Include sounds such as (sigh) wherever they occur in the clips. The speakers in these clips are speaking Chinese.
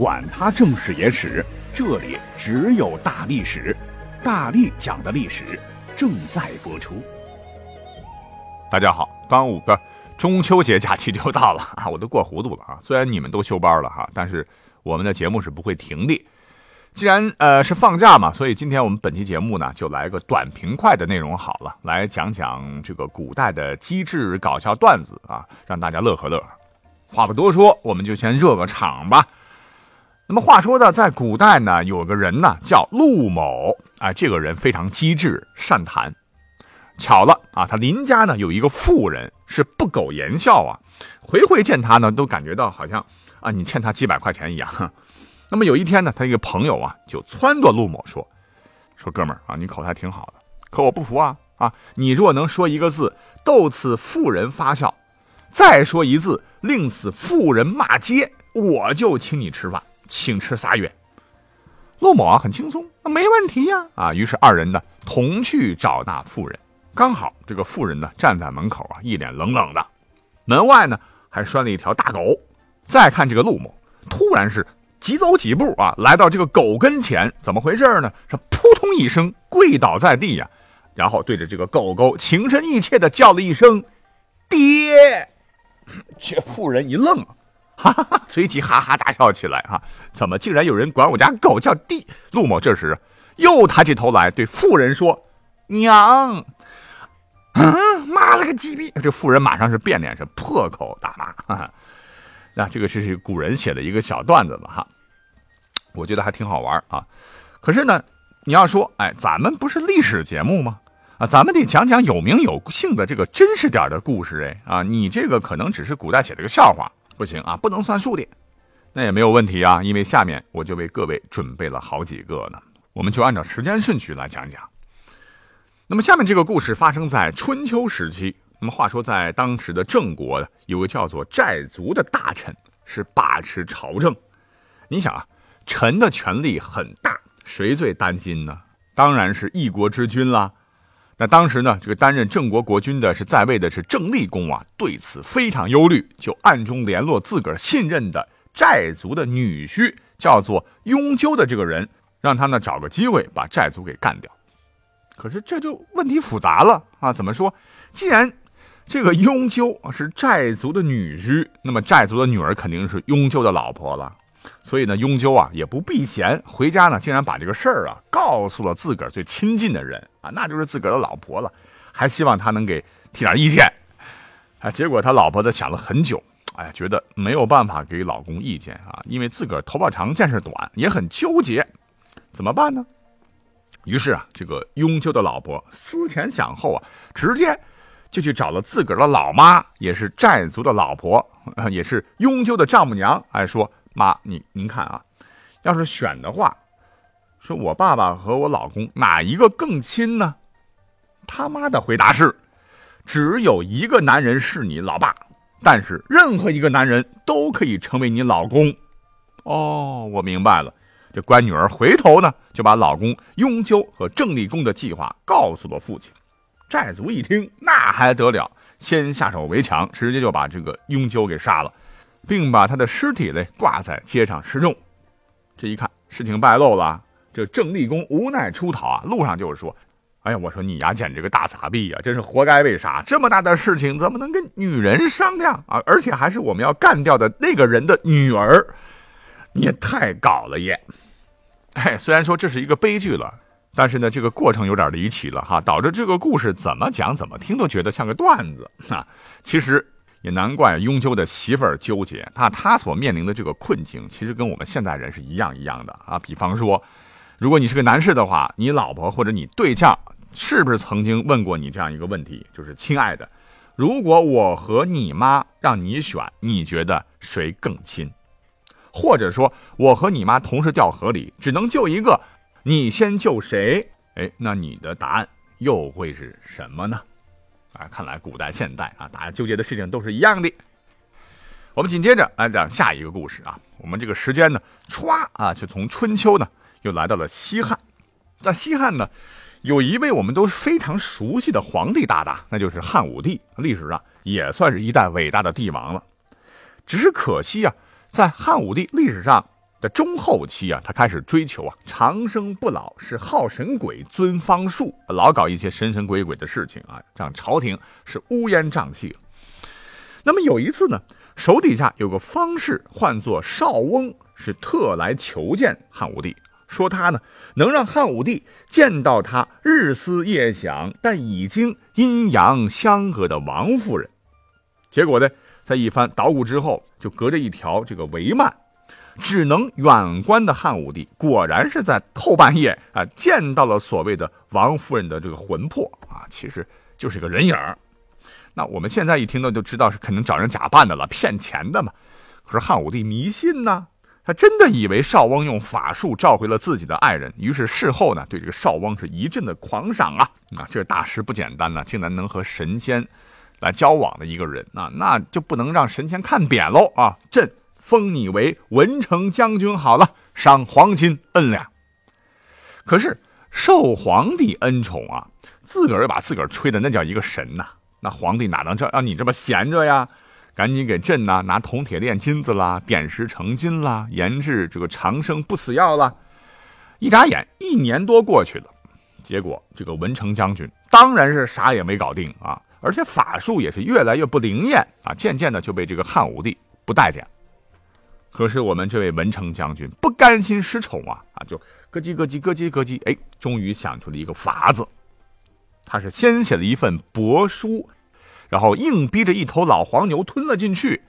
管他正史野史。这里只有大历史，大力讲的历史正在播出。大家好，端午的中秋节假期就到了 (laughs) 啊，我都过糊涂了啊。虽然你们都休班了哈，但是我们的节目是不会停的。既然呃是放假嘛，所以今天我们本期节目呢就来个短平快的内容好了，来讲讲这个古代的机智搞笑段子啊，让大家乐呵乐呵。话不多说，我们就先热个场吧。那么话说呢，在古代呢，有个人呢叫陆某，啊，这个人非常机智善谈。巧了啊，他邻家呢有一个妇人是不苟言笑啊，回回见他呢都感觉到好像啊你欠他几百块钱一样。(laughs) 那么有一天呢，他一个朋友啊就撺掇陆某说：“说哥们儿啊，你口才挺好的，可我不服啊啊！你若能说一个字逗此妇人发笑，再说一字令此妇人骂街，我就请你吃饭。”请吃仨月，陆某啊很轻松，那没问题呀啊！于是二人呢同去找那妇人，刚好这个妇人呢站在门口啊，一脸冷冷的，门外呢还拴了一条大狗。再看这个陆某，突然是急走几步啊，来到这个狗跟前，怎么回事呢？是扑通一声跪倒在地呀，然后对着这个狗狗情深意切的叫了一声“爹”。(laughs) 这妇人一愣。哈哈哈！随即哈哈大笑起来。哈，怎么竟然有人管我家狗叫弟？陆某这时又抬起头来对妇人说：“娘。(laughs) ”嗯，妈了个鸡逼！这妇人马上是变脸，是破口大骂。哈 (laughs) 哈那这个是是古人写的一个小段子吧？哈，我觉得还挺好玩啊。可是呢，你要说，哎，咱们不是历史节目吗？啊，咱们得讲讲有名有姓的这个真实点的故事。哎，啊，你这个可能只是古代写的个笑话。不行啊，不能算数的，那也没有问题啊，因为下面我就为各位准备了好几个呢，我们就按照时间顺序来讲讲。那么下面这个故事发生在春秋时期。那么话说，在当时的郑国，有个叫做寨族的大臣，是把持朝政。你想啊，臣的权力很大，谁最担心呢？当然是一国之君啦。那当时呢，这个担任郑国国君的是在位的是郑立公啊，对此非常忧虑，就暗中联络自个儿信任的寨族的女婿，叫做雍纠的这个人，让他呢找个机会把寨族给干掉。可是这就问题复杂了啊！怎么说？既然这个雍纠是寨族的女婿，那么寨族的女儿肯定是雍纠的老婆了。所以呢，雍纠啊也不避嫌，回家呢竟然把这个事儿啊告诉了自个儿最亲近的人啊，那就是自个儿的老婆了，还希望他能给提点意见。啊，结果他老婆子想了很久，哎，觉得没有办法给老公意见啊，因为自个儿头发长见识短，也很纠结，怎么办呢？于是啊，这个雍纠的老婆思前想后啊，直接就去找了自个儿的老妈，也是寨族的老婆，也是雍纠的丈母娘，哎说。妈，你您看啊，要是选的话，说我爸爸和我老公哪一个更亲呢？他妈的回答是，只有一个男人是你老爸，但是任何一个男人都可以成为你老公。哦，我明白了。这乖女儿回头呢，就把老公雍纠和郑立功的计划告诉了父亲。寨族一听，那还得了，先下手为强，直接就把这个雍纠给杀了。并把他的尸体嘞挂在街上示众，这一看事情败露了，这郑立功无奈出逃啊，路上就是说：“哎呀，我说你呀，简直个大傻逼呀，真是活该被杀！这么大的事情怎么能跟女人商量啊？而且还是我们要干掉的那个人的女儿，你也太搞了耶！”哎，虽然说这是一个悲剧了，但是呢，这个过程有点离奇了哈，导致这个故事怎么讲怎么听都觉得像个段子啊，其实。也难怪雍纠的媳妇儿纠结，那他所面临的这个困境，其实跟我们现代人是一样一样的啊。比方说，如果你是个男士的话，你老婆或者你对象是不是曾经问过你这样一个问题？就是亲爱的，如果我和你妈让你选，你觉得谁更亲？或者说，我和你妈同时掉河里，只能救一个，你先救谁？哎，那你的答案又会是什么呢？啊，看来古代现代啊，大家纠结的事情都是一样的。我们紧接着来讲下一个故事啊。我们这个时间呢，歘啊，就从春秋呢，又来到了西汉。在西汉呢，有一位我们都非常熟悉的皇帝大大，那就是汉武帝。历史上也算是一代伟大的帝王了。只是可惜啊，在汉武帝历史上的中后期啊，他开始追求啊长生不老，是好神鬼，尊方术，老搞一些神神鬼鬼的事情啊，让朝廷是乌烟瘴气。那么有一次呢。手底下有个方士，唤作少翁，是特来求见汉武帝，说他呢能让汉武帝见到他日思夜想但已经阴阳相隔的王夫人。结果呢，在一番捣鼓之后，就隔着一条这个帷幔，只能远观的汉武帝，果然是在后半夜啊见到了所谓的王夫人的这个魂魄啊，其实就是个人影。那我们现在一听到就知道是肯定找人假扮的了，骗钱的嘛。可是汉武帝迷信呢，他真的以为少翁用法术召回了自己的爱人，于是事后呢对这个少翁是一阵的狂赏啊。(laughs) 啊，这大师不简单呐，竟然能和神仙来交往的一个人啊，那就不能让神仙看扁喽啊！朕封你为文成将军好了，赏黄金恩两。可是受皇帝恩宠啊，自个儿把自个儿吹的那叫一个神呐。那皇帝哪能这让你这么闲着呀？赶紧给朕呐拿铜铁炼金子啦，点石成金啦，研制这个长生不死药啦。一眨眼，一年多过去了，结果这个文成将军当然是啥也没搞定啊，而且法术也是越来越不灵验啊，渐渐的就被这个汉武帝不待见了。可是我们这位文成将军不甘心失宠啊啊，就咯叽咯叽咯叽咯叽，哎，终于想出了一个法子。他是先写了一份帛书，然后硬逼着一头老黄牛吞了进去，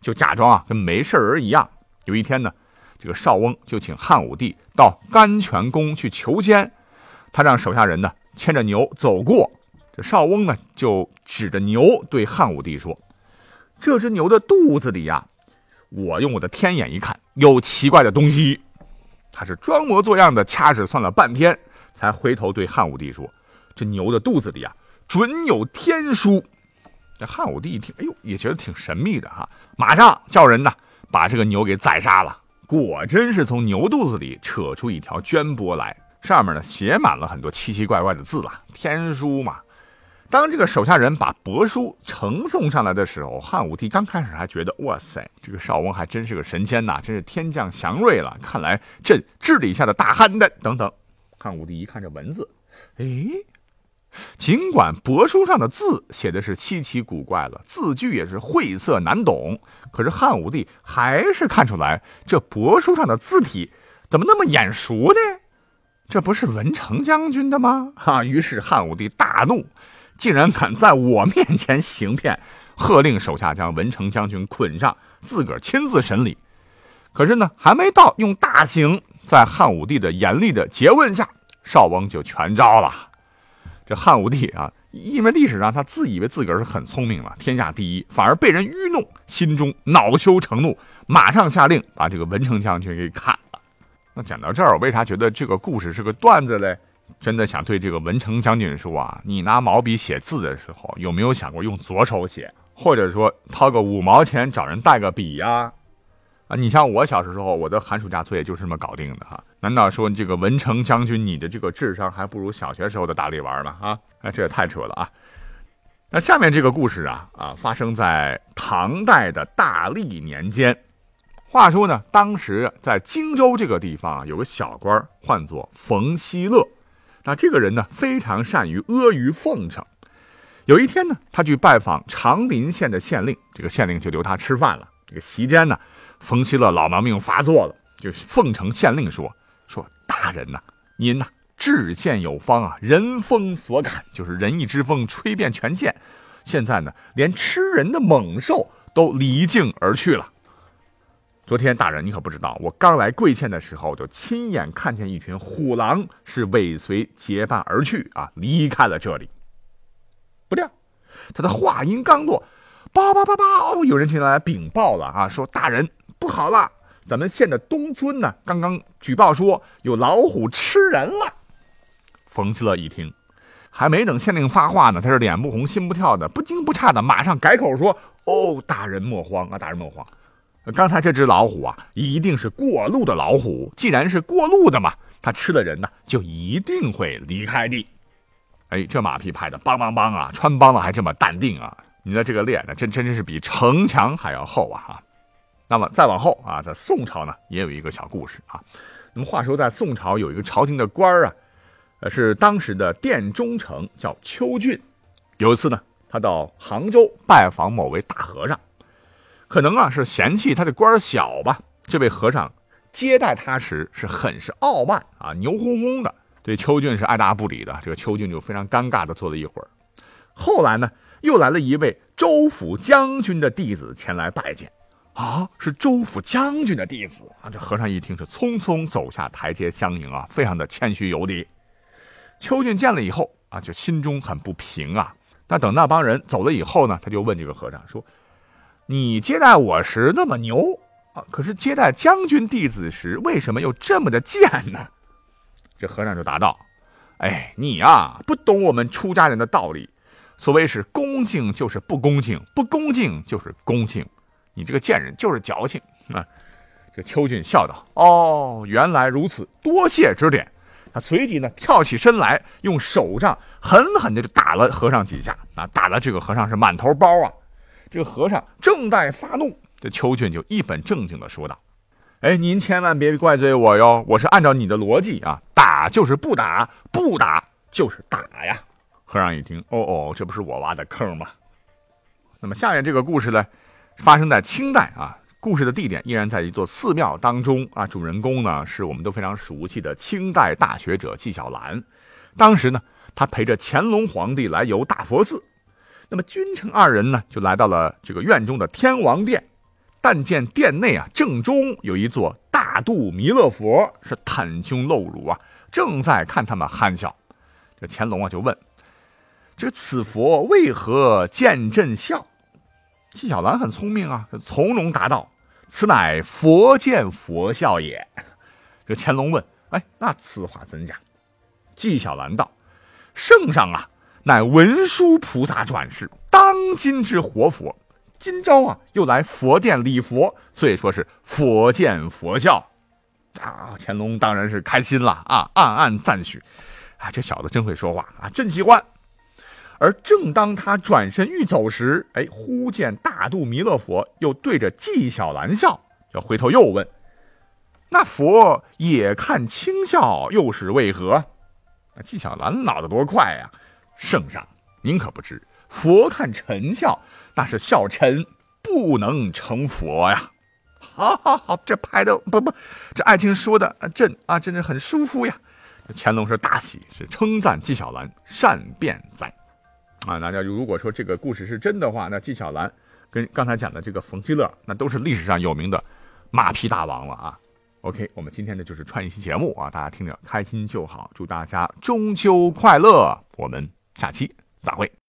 就假装啊跟没事人一样。有一天呢，这个少翁就请汉武帝到甘泉宫去求仙，他让手下人呢牵着牛走过，这少翁呢就指着牛对汉武帝说：“这只牛的肚子里呀，我用我的天眼一看，有奇怪的东西。”他是装模作样的掐指算了半天，才回头对汉武帝说。这牛的肚子里啊，准有天书。这汉武帝一听，哎呦，也觉得挺神秘的哈，马上叫人呢把这个牛给宰杀了。果真是从牛肚子里扯出一条绢帛来，上面呢写满了很多奇奇怪怪的字啊，天书嘛。当这个手下人把帛书呈送上来的时候，汉武帝刚开始还觉得，哇塞，这个少翁还真是个神仙呐，真是天降祥瑞了。看来朕治理下的大汉的等等。汉武帝一看这文字，哎。尽管帛书上的字写的是稀奇古怪了，字句也是晦涩难懂，可是汉武帝还是看出来这帛书上的字体怎么那么眼熟呢？这不是文成将军的吗？哈！于是汉武帝大怒，竟然敢在我面前行骗，喝令手下将文成将军捆上，自个儿亲自审理。可是呢，还没到用大刑，在汉武帝的严厉的诘问下，少翁就全招了。这汉武帝啊，因为历史上他自以为自个儿是很聪明了，天下第一，反而被人愚弄，心中恼羞成怒，马上下令把这个文成将军给砍了。那讲到这儿，我为啥觉得这个故事是个段子嘞？真的想对这个文成将军说啊，你拿毛笔写字的时候，有没有想过用左手写，或者说掏个五毛钱找人代个笔呀？啊，你像我小时候，我的寒暑假作业就是这么搞定的哈。难道说这个文成将军，你的这个智商还不如小学时候的大力丸吗？啊，哎，这也太扯了啊！那下面这个故事啊啊，发生在唐代的大历年间。话说呢，当时在荆州这个地方啊有个小官，唤作冯希乐。那这个人呢，非常善于阿谀奉承。有一天呢，他去拜访长林县的县令，这个县令就留他吃饭了。这个席间呢。冯希乐老毛病发作了，就奉承县令说：“说大人呐，您呐治县有方啊，人风所感，就是仁义之风吹遍全县。现在呢，连吃人的猛兽都离境而去了。昨天大人你可不知道，我刚来贵县的时候，就亲眼看见一群虎狼是尾随结伴而去啊，离开了这里。不料，他的话音刚落，叭叭叭叭，有人进来禀报了啊，说大人。”不好了！咱们县的东村呢，刚刚举报说有老虎吃人了。冯吉乐一听，还没等县令发话呢，他是脸不红心不跳的，不惊不诧的马上改口说：“哦，大人莫慌啊，大人莫慌，刚才这只老虎啊，一定是过路的老虎。既然是过路的嘛，它吃了人呢，就一定会离开的。”哎，这马屁拍的梆梆梆啊，穿帮了还这么淡定啊！你的这个脸呢，真真是比城墙还要厚啊！哈，那么再往后啊，在宋朝呢，也有一个小故事啊。那么话说，在宋朝有一个朝廷的官儿啊。呃，是当时的殿中丞，叫邱俊。有一次呢，他到杭州拜访某位大和尚，可能啊是嫌弃他的官小吧。这位和尚接待他时是很是傲慢啊，牛哄哄的，对邱俊是爱答不理的。这个邱俊就非常尴尬的坐了一会儿。后来呢，又来了一位州府将军的弟子前来拜见。啊，是州府将军的弟子啊！这和尚一听是匆匆走下台阶相迎啊，非常的谦虚有礼。邱俊见了以后啊，就心中很不平啊。那等那帮人走了以后呢，他就问这个和尚说：“你接待我时那么牛啊，可是接待将军弟子时为什么又这么的贱呢？”这和尚就答道：“哎，你呀，不懂我们出家人的道理。所谓是恭敬就是不恭敬，不恭敬就是恭敬。你这个贱人就是矫情啊！”这邱俊笑道：“哦，原来如此，多谢指点。”他随即呢跳起身来，用手杖狠狠的就打了和尚几下啊，打了这个和尚是满头包啊。这个和尚正在发怒，这邱俊就一本正经的说道：“哎，您千万别怪罪我哟，我是按照你的逻辑啊，打就是不打，不打就是打呀。”和尚一听，哦哦，这不是我挖的坑吗？那么下面这个故事呢，发生在清代啊。故事的地点依然在一座寺庙当中啊，主人公呢是我们都非常熟悉的清代大学者纪晓岚。当时呢，他陪着乾隆皇帝来游大佛寺，那么君臣二人呢就来到了这个院中的天王殿，但见殿内啊正中有一座大肚弥勒佛，是袒胸露乳啊，正在看他们憨笑。这乾隆啊就问：这此佛为何见朕笑？纪晓岚很聪明啊，从容答道：“此乃佛见佛笑也。(laughs) ”这乾隆问：“哎，那此话怎讲？”纪晓岚道：“圣上啊，乃文殊菩萨转世，当今之活佛。今朝啊，又来佛殿礼佛，所以说是佛见佛笑。”啊，乾隆当然是开心了啊，暗暗赞许：“啊，这小子真会说话啊，真喜欢。”而正当他转身欲走时，哎，忽见大肚弥勒佛又对着纪晓岚笑，就回头又问：“那佛也看轻笑，又是为何？”那纪晓岚脑子多快呀！圣上，您可不知，佛看臣笑，那是笑臣不能成佛呀！好好好，这拍的不不，这爱卿说的啊，朕啊，真是很舒服呀！乾隆是大喜，是称赞纪晓岚善辩哉。啊，大家如果说这个故事是真的话，那纪晓岚跟刚才讲的这个冯基乐，那都是历史上有名的马屁大王了啊。OK，我们今天呢就是串一期节目啊，大家听着开心就好，祝大家中秋快乐，我们下期再会。